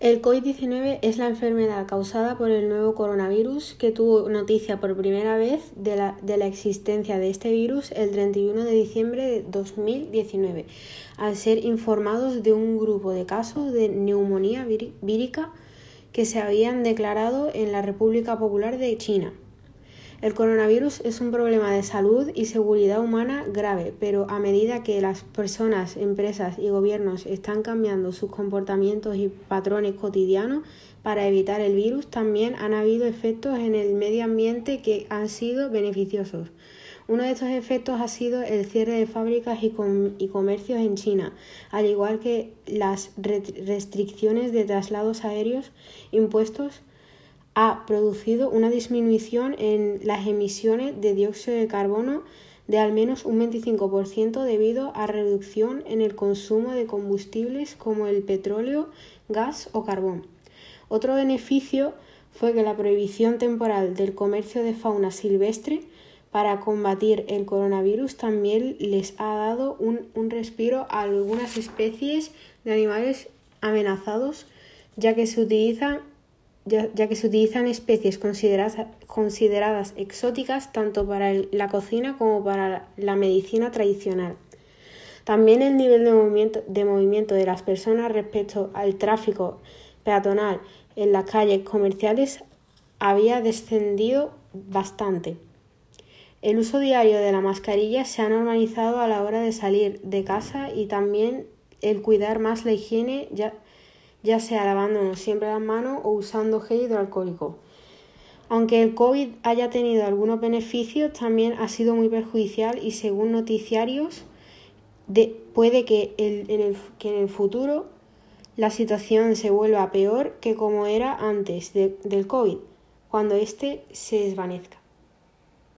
El COVID-19 es la enfermedad causada por el nuevo coronavirus que tuvo noticia por primera vez de la, de la, existencia de este virus el 31 de diciembre de 2019, al ser informados de un grupo de casos de neumonía vírica que se habían declarado en la República Popular de China. El coronavirus es un problema de salud y seguridad humana grave, pero a medida que las personas, empresas y gobiernos están cambiando sus comportamientos y patrones cotidianos para evitar el virus, también han habido efectos en el medio ambiente que han sido beneficiosos. Uno de estos efectos ha sido el cierre de fábricas y, y comercios en China, al igual que las restricciones de traslados aéreos impuestos ha producido una disminución en las emisiones de dióxido de carbono de al menos un 25% debido a reducción en el consumo de combustibles como el petróleo, gas o carbón. Otro beneficio fue que la prohibición temporal del comercio de fauna silvestre para combatir el coronavirus también les ha dado un, un respiro a algunas especies de animales amenazados, ya que se utilizan ya, que se utilizan especies consideradas, consideradas exóticas tanto para la cocina como para la medicina tradicional. También el nivel de movimiento, de movimiento de las personas respecto al tráfico peatonal en las calles comerciales había descendido bastante. El uso diario de la mascarilla se ha normalizado a la hora de salir de casa y también el cuidar más la higiene ya, ya sea lavándonos siempre las manos o usando gel hidroalcohólico. Aunque el COVID haya tenido algunos beneficios, también ha sido muy perjudicial y según noticiarios puede que, en el, que en el futuro la situación se vuelva peor que como era antes del COVID, cuando éste se desvanezca.